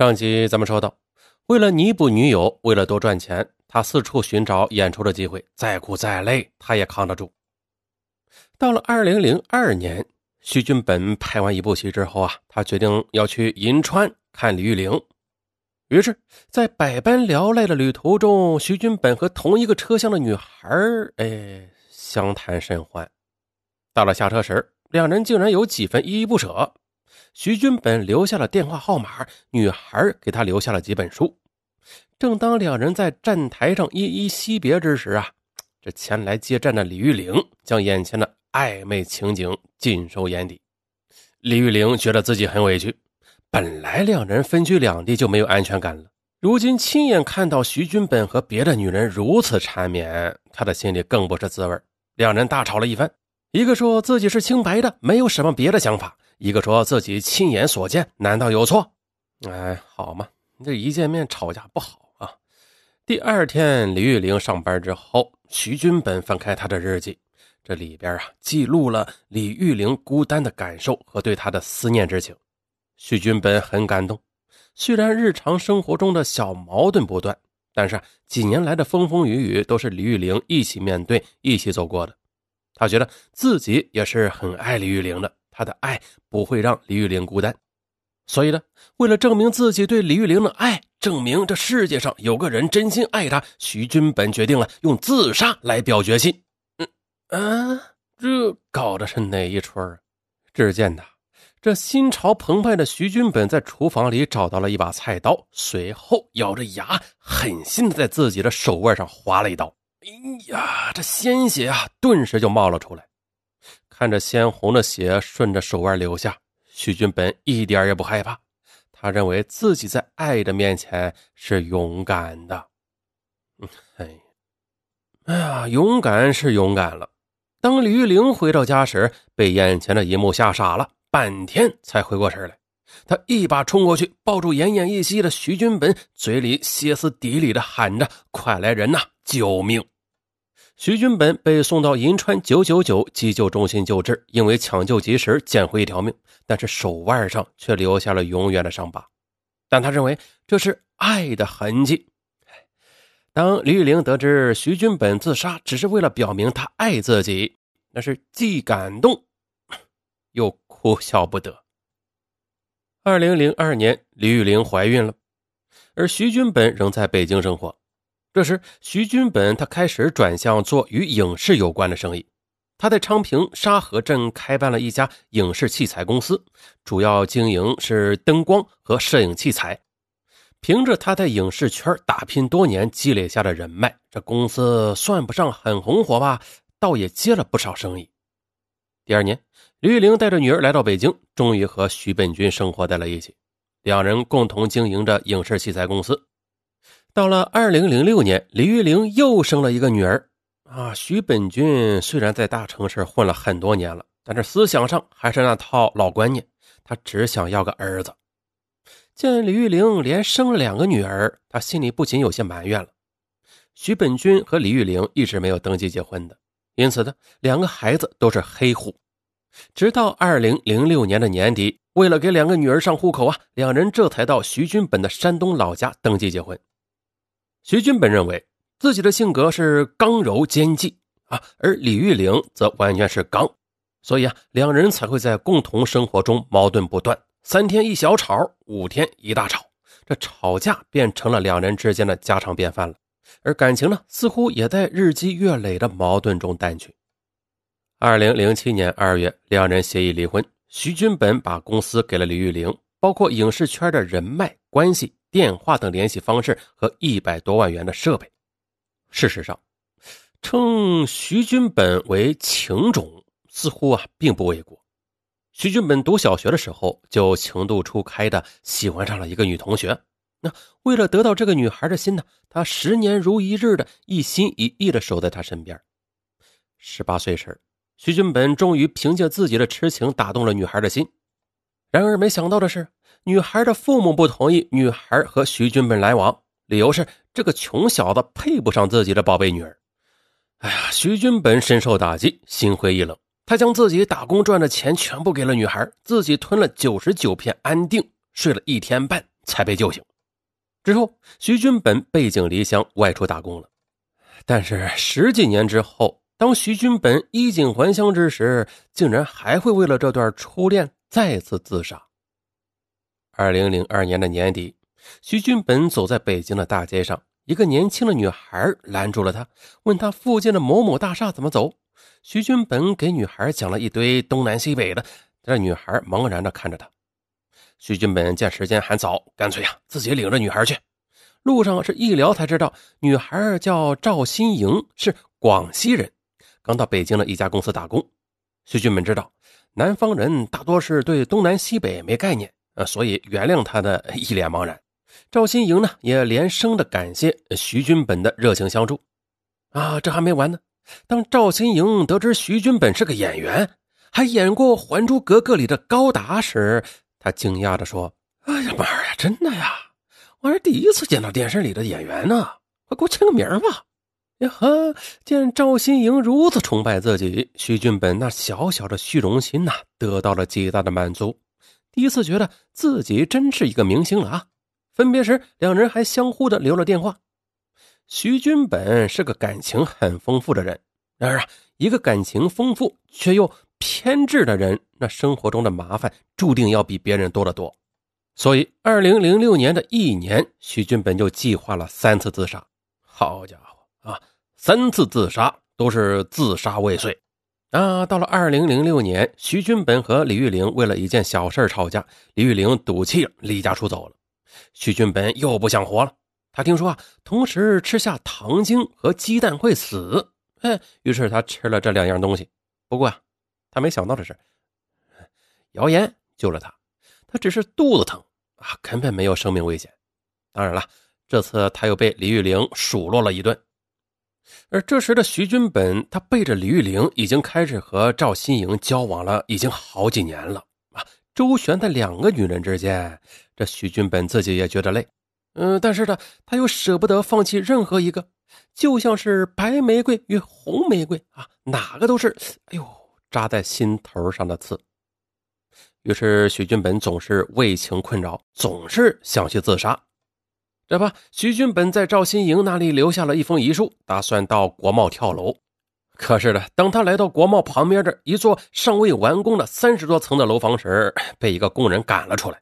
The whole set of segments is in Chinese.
上集咱们说到，为了弥补女友，为了多赚钱，他四处寻找演出的机会，再苦再累他也扛得住。到了二零零二年，徐俊本拍完一部戏之后啊，他决定要去银川看李玉玲。于是，在百般聊赖的旅途中，徐俊本和同一个车厢的女孩哎，相谈甚欢。到了下车时，两人竟然有几分依依不舍。徐军本留下了电话号码，女孩给他留下了几本书。正当两人在站台上依依惜别之时啊，这前来接站的李玉玲将眼前的暧昧情景尽收眼底。李玉玲觉得自己很委屈，本来两人分居两地就没有安全感了，如今亲眼看到徐军本和别的女人如此缠绵，她的心里更不是滋味。两人大吵了一番，一个说自己是清白的，没有什么别的想法。一个说自己亲眼所见，难道有错？哎，好嘛，这一见面吵架不好啊。第二天，李玉玲上班之后，徐军本翻开他的日记，这里边啊记录了李玉玲孤单的感受和对他的思念之情。徐军本很感动，虽然日常生活中的小矛盾不断，但是几年来的风风雨雨都是李玉玲一起面对、一起走过的。他觉得自己也是很爱李玉玲的。他的爱不会让李玉玲孤单，所以呢，为了证明自己对李玉玲的爱，证明这世界上有个人真心爱她，徐君本决定了用自杀来表决心。嗯啊，这搞的是哪一出啊？只见他这心潮澎湃的徐君本在厨房里找到了一把菜刀，随后咬着牙，狠心的在自己的手腕上划了一刀。哎呀，这鲜血啊，顿时就冒了出来。看着鲜红的血顺着手腕流下，徐俊本一点也不害怕。他认为自己在爱的面前是勇敢的。哎，哎呀，勇敢是勇敢了。当李玉玲回到家时，被眼前的一幕吓傻了，半天才回过神来。他一把冲过去，抱住奄奄一息的徐军本，嘴里歇斯底里的喊着：“快来人呐，救命！”徐军本被送到银川九九九急救中心救治，因为抢救及时，捡回一条命，但是手腕上却留下了永远的伤疤。但他认为这是爱的痕迹。当李玉玲得知徐军本自杀只是为了表明他爱自己，那是既感动又哭笑不得。二零零二年，李玉玲怀孕了，而徐军本仍在北京生活。这时，徐军本他开始转向做与影视有关的生意。他在昌平沙河镇开办了一家影视器材公司，主要经营是灯光和摄影器材。凭着他在影视圈打拼多年积累下的人脉，这公司算不上很红火吧，倒也接了不少生意。第二年，李玉玲带着女儿来到北京，终于和徐本军生活在了一起，两人共同经营着影视器材公司。到了二零零六年，李玉玲又生了一个女儿。啊，徐本军虽然在大城市混了很多年了，但是思想上还是那套老观念，他只想要个儿子。见李玉玲连生了两个女儿，他心里不仅有些埋怨了。徐本军和李玉玲一直没有登记结婚的，因此呢，两个孩子都是黑户。直到二零零六年的年底，为了给两个女儿上户口啊，两人这才到徐军本的山东老家登记结婚。徐军本认为自己的性格是刚柔兼济啊，而李玉玲则完全是刚，所以啊，两人才会在共同生活中矛盾不断，三天一小吵，五天一大吵，这吵架变成了两人之间的家常便饭了。而感情呢，似乎也在日积月累的矛盾中淡去。二零零七年二月，两人协议离婚，徐军本把公司给了李玉玲，包括影视圈的人脉关系。电话等联系方式和一百多万元的设备。事实上，称徐军本为情种，似乎啊并不为过。徐军本读小学的时候就情窦初开的喜欢上了一个女同学。那为了得到这个女孩的心呢，他十年如一日的一心一意的守在她身边。十八岁时，徐军本终于凭借自己的痴情打动了女孩的心。然而没想到的是。女孩的父母不同意女孩和徐军本来往，理由是这个穷小子配不上自己的宝贝女儿。哎呀，徐军本深受打击，心灰意冷。他将自己打工赚的钱全部给了女孩，自己吞了九十九片安定，睡了一天半才被救醒。之后，徐军本背井离乡外出打工了。但是十几年之后，当徐军本衣锦还乡之时，竟然还会为了这段初恋再次自杀。二零零二年的年底，徐军本走在北京的大街上。一个年轻的女孩拦住了他，问他附近的某某大厦怎么走。徐军本给女孩讲了一堆东南西北的，这女孩茫然的看着他。徐军本见时间还早，干脆呀自己领着女孩去。路上是一聊才知道，女孩叫赵新颖，是广西人，刚到北京的一家公司打工。徐军本知道南方人大多是对东南西北没概念，呃，所以原谅他的一脸茫然。赵新颖呢，也连声的感谢徐军本的热情相助。啊，这还没完呢。当赵新颖得知徐军本是个演员，还演过《还珠格格》里的高达时，他惊讶地说：“哎呀妈呀，真的呀！我还是第一次见到电视里的演员呢，快给我签个名吧！”呀呵，见赵新颖如此崇拜自己，徐军本那小小的虚荣心呐，得到了极大的满足。第一次觉得自己真是一个明星了啊！分别时，两人还相互的留了电话。徐军本是个感情很丰富的人，然而啊，一个感情丰富却又偏执的人，那生活中的麻烦注定要比别人多得多。所以，二零零六年的一年，徐军本就计划了三次自杀。好家伙啊，三次自杀都是自杀未遂啊！到了二零零六年，徐军本和李玉玲为了一件小事吵架，李玉玲赌气离家出走了。徐俊本又不想活了，他听说啊，同时吃下糖精和鸡蛋会死，哎，于是他吃了这两样东西。不过啊，他没想到的是，谣言救了他，他只是肚子疼啊，根本没有生命危险。当然了，这次他又被李玉玲数落了一顿。而这时的徐军本，他背着李玉玲已经开始和赵新颖交往了，已经好几年了啊，周旋在两个女人之间。这徐军本自己也觉得累，嗯，但是呢，他又舍不得放弃任何一个，就像是白玫瑰与红玫瑰啊，哪个都是，哎呦，扎在心头上的刺。于是徐军本总是为情困扰，总是想去自杀。这不，徐军本在赵新颖那里留下了一封遗书，打算到国贸跳楼。可是呢，当他来到国贸旁边的一座尚未完工的三十多层的楼房时，被一个工人赶了出来。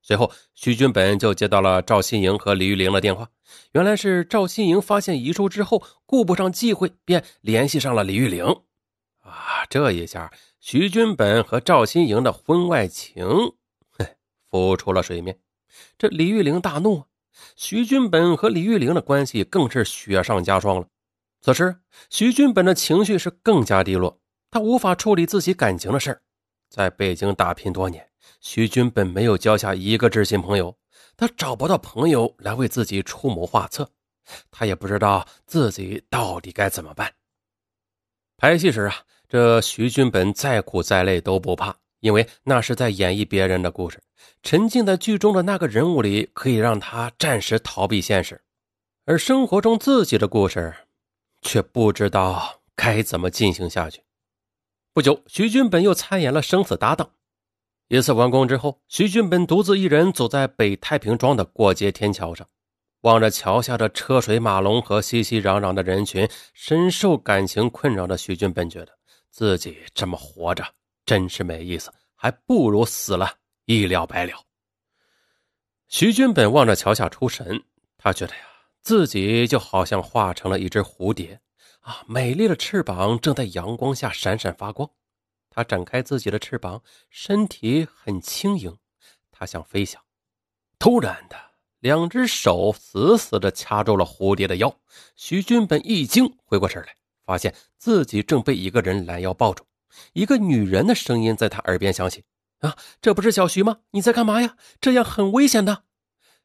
随后，徐军本就接到了赵新颖和李玉玲的电话。原来是赵新颖发现遗书之后，顾不上忌讳，便联系上了李玉玲。啊，这一下，徐军本和赵新颖的婚外情，嘿，浮出了水面。这李玉玲大怒，徐军本和李玉玲的关系更是雪上加霜了。此时，徐军本的情绪是更加低落，他无法处理自己感情的事在北京打拼多年。徐军本没有交下一个知心朋友，他找不到朋友来为自己出谋划策，他也不知道自己到底该怎么办。拍戏时啊，这徐军本再苦再累都不怕，因为那是在演绎别人的故事，沉浸在剧中的那个人物里，可以让他暂时逃避现实。而生活中自己的故事，却不知道该怎么进行下去。不久，徐俊本又参演了《生死搭档》。一次完工之后，徐俊本独自一人走在北太平庄的过街天桥上，望着桥下的车水马龙和熙熙攘攘的人群，深受感情困扰的徐俊本觉得自己这么活着真是没意思，还不如死了一了百了。徐军本望着桥下出神，他觉得呀，自己就好像化成了一只蝴蝶，啊，美丽的翅膀正在阳光下闪闪发光。他展开自己的翅膀，身体很轻盈。他想飞翔，突然的，两只手死死的掐住了蝴蝶的腰。徐军本一惊，回过神来，发现自己正被一个人拦腰抱住。一个女人的声音在他耳边响起：“啊，这不是小徐吗？你在干嘛呀？这样很危险的。”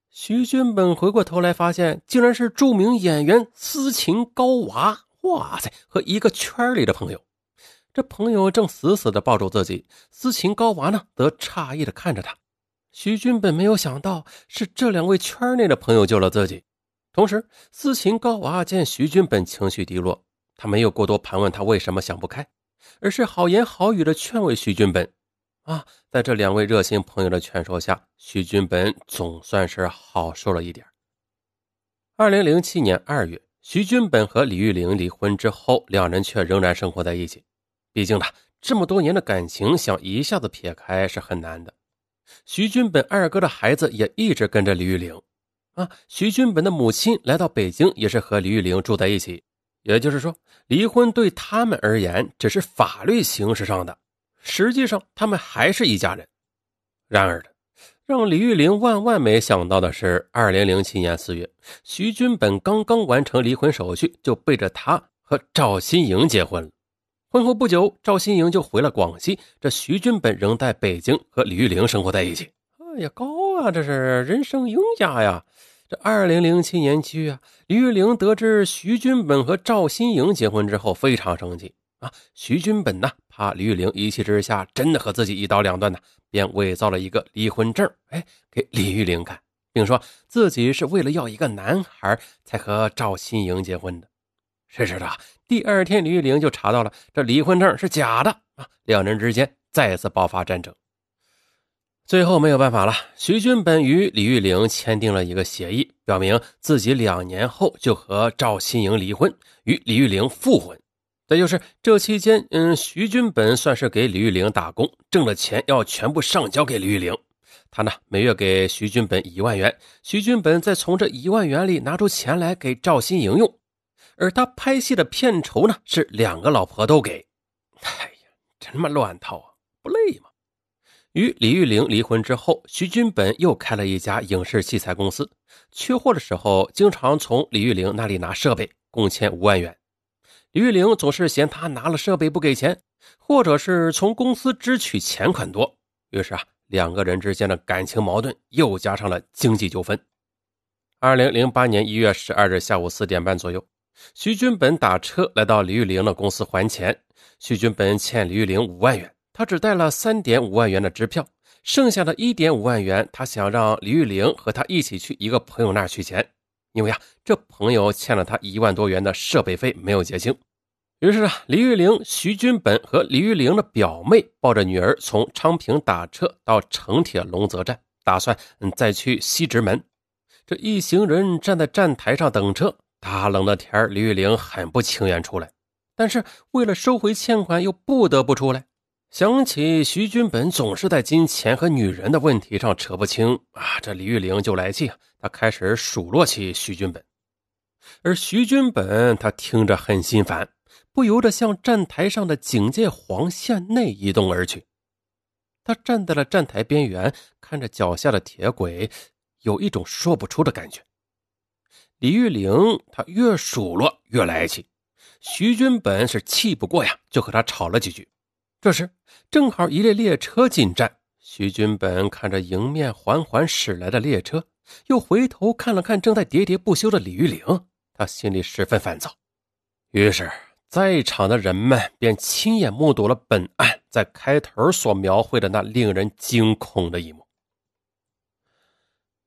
徐军本回过头来，发现竟然是著名演员斯琴高娃。哇塞，和一个圈里的朋友。这朋友正死死的抱住自己，斯琴高娃呢，则诧异的看着他。徐军本没有想到是这两位圈内的朋友救了自己。同时，斯琴高娃见徐军本情绪低落，他没有过多盘问他为什么想不开，而是好言好语的劝慰徐军本。啊，在这两位热心朋友的劝说下，徐军本总算是好受了一点。二零零七年二月，徐军本和李玉玲离婚之后，两人却仍然生活在一起。毕竟呢，这么多年的感情，想一下子撇开是很难的。徐军本二哥的孩子也一直跟着李玉玲。啊，徐军本的母亲来到北京，也是和李玉玲住在一起。也就是说，离婚对他们而言只是法律形式上的。实际上，他们还是一家人。然而，让李玉玲万万没想到的是，二零零七年四月，徐军本刚刚完成离婚手续，就背着她和赵新颖结婚了。婚后不久，赵新颖就回了广西，这徐军本仍在北京和李玉玲生活在一起。哎呀，高啊！这是人生赢家呀！这二零零七年七月啊，李玉玲得知徐军本和赵新颖结婚之后，非常生气。啊，徐军本呢，怕李玉玲一气之下真的和自己一刀两断呢，便伪造了一个离婚证，哎，给李玉玲看，并说自己是为了要一个男孩才和赵新颖结婚的。谁知道第二天李玉玲就查到了这离婚证是假的啊，两人之间再次爆发战争。最后没有办法了，徐军本与李玉玲签订了一个协议，表明自己两年后就和赵新颖离婚，与李玉玲复婚。再就是这期间，嗯，徐军本算是给李玉玲打工，挣的钱要全部上交给李玉玲。他呢，每月给徐军本一万元，徐军本再从这一万元里拿出钱来给赵新颖用。而他拍戏的片酬呢，是两个老婆都给。哎呀，真他妈乱套啊，不累吗？与李玉玲离婚之后，徐军本又开了一家影视器材公司，缺货的时候，经常从李玉玲那里拿设备，共欠五万元。李玉玲总是嫌他拿了设备不给钱，或者是从公司支取钱款多，于是啊，两个人之间的感情矛盾又加上了经济纠纷。二零零八年一月十二日下午四点半左右，徐军本打车来到李玉玲的公司还钱。徐军本欠李玉玲五万元，他只带了三点五万元的支票，剩下的一点五万元，他想让李玉玲和他一起去一个朋友那儿取钱。因为啊，这朋友欠了他一万多元的设备费没有结清，于是啊，李玉玲、徐军本和李玉玲的表妹抱着女儿从昌平打车到城铁龙泽站，打算嗯再去西直门。这一行人站在站台上等车，大冷的天李玉玲很不情愿出来，但是为了收回欠款，又不得不出来。想起徐军本总是在金钱和女人的问题上扯不清啊，这李玉玲就来气，她开始数落起徐军本，而徐军本他听着很心烦，不由得向站台上的警戒黄线内移动而去。他站在了站台边缘，看着脚下的铁轨，有一种说不出的感觉。李玉玲她越数落越来气，徐军本是气不过呀，就和他吵了几句。这时，正好一列列车进站。徐军本看着迎面缓缓驶来的列车，又回头看了看正在喋喋不休的李玉玲，他心里十分烦躁。于是，在场的人们便亲眼目睹了本案在开头所描绘的那令人惊恐的一幕。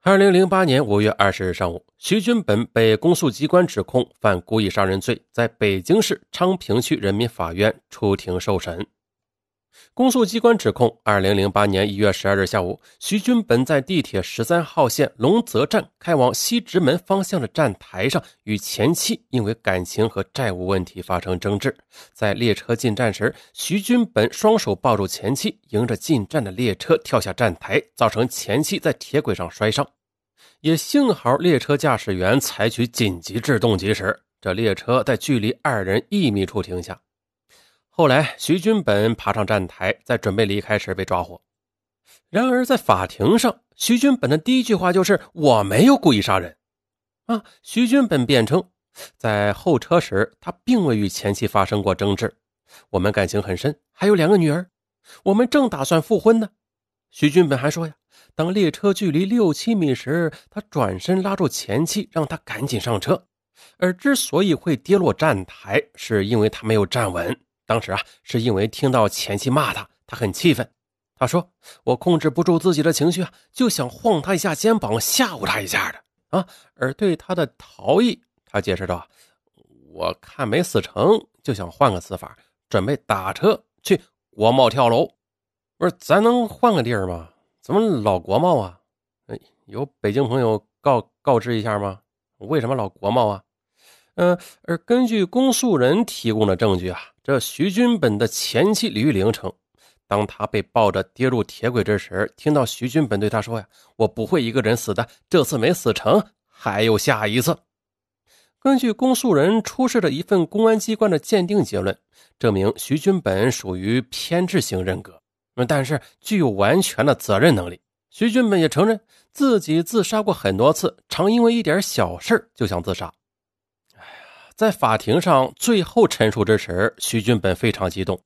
二零零八年五月二十日上午，徐军本被公诉机关指控犯故意杀人罪，在北京市昌平区人民法院出庭受审。公诉机关指控：二零零八年一月十二日下午，徐军本在地铁十三号线龙泽站开往西直门方向的站台上，与前妻因为感情和债务问题发生争执。在列车进站时，徐军本双手抱住前妻，迎着进站的列车跳下站台，造成前妻在铁轨上摔伤。也幸好列车驾驶员采取紧急制动及时，这列车在距离二人一米处停下。后来，徐军本爬上站台，在准备离开时被抓获。然而，在法庭上，徐军本的第一句话就是“我没有故意杀人”。啊，徐军本辩称，在候车时他并未与前妻发生过争执，我们感情很深，还有两个女儿，我们正打算复婚呢。徐军本还说呀，当列车距离六七米时，他转身拉住前妻，让她赶紧上车。而之所以会跌落站台，是因为他没有站稳。当时啊，是因为听到前妻骂他，他很气愤。他说：“我控制不住自己的情绪啊，就想晃他一下肩膀，吓唬他一下的啊。”而对他的逃逸，他解释道：“我看没死成就想换个死法，准备打车去国贸跳楼。”不是，咱能换个地儿吗？怎么老国贸啊？有北京朋友告告知一下吗？为什么老国贸啊？嗯，而根据公诉人提供的证据啊，这徐军本的前妻李玉玲称，当他被抱着跌入铁轨之时，听到徐军本对他说：“呀，我不会一个人死的，这次没死成，还有下一次。”根据公诉人出示的一份公安机关的鉴定结论，证明徐军本属于偏执型人格，但是具有完全的责任能力。徐军本也承认自己自杀过很多次，常因为一点小事就想自杀。在法庭上最后陈述之时，徐俊本非常激动，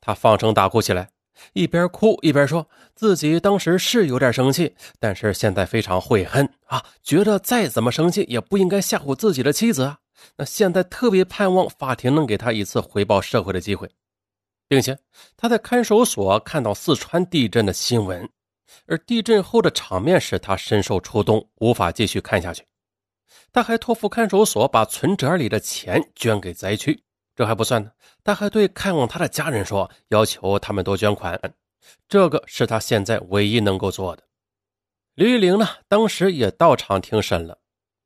他放声大哭起来，一边哭一边说自己当时是有点生气，但是现在非常悔恨啊，觉得再怎么生气也不应该吓唬自己的妻子啊。那现在特别盼望法庭能给他一次回报社会的机会，并且他在看守所看到四川地震的新闻。而地震后的场面使他深受触动，无法继续看下去。他还托付看守所把存折里的钱捐给灾区。这还不算呢，他还对看望他的家人说，要求他们多捐款。这个是他现在唯一能够做的。李玉玲呢，当时也到场听审了。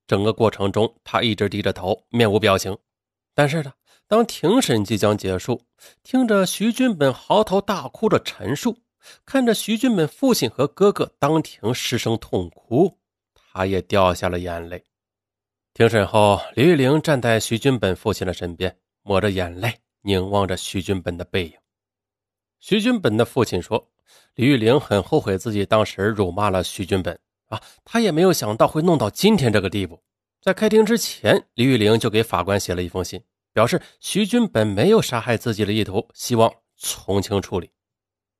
整个过程中，他一直低着头，面无表情。但是呢，当庭审即将结束，听着徐军本嚎啕大哭的陈述。看着徐俊本父亲和哥哥当庭失声痛哭，他也掉下了眼泪。庭审后，李玉玲站在徐军本父亲的身边，抹着眼泪，凝望着徐军本的背影。徐军本的父亲说：“李玉玲很后悔自己当时辱骂了徐军本啊，他也没有想到会弄到今天这个地步。”在开庭之前，李玉玲就给法官写了一封信，表示徐军本没有杀害自己的意图，希望从轻处理。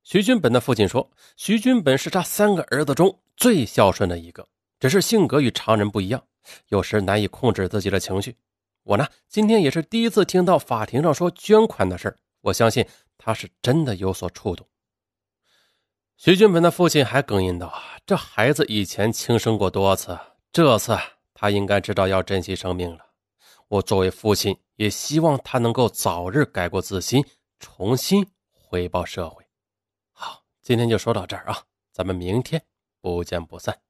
徐军本的父亲说：“徐军本是他三个儿子中最孝顺的一个，只是性格与常人不一样，有时难以控制自己的情绪。我呢，今天也是第一次听到法庭上说捐款的事我相信他是真的有所触动。”徐军本的父亲还哽咽道：“这孩子以前轻生过多次，这次他应该知道要珍惜生命了。我作为父亲，也希望他能够早日改过自新，重新回报社会。”好今天就说到这儿啊，咱们明天不见不散。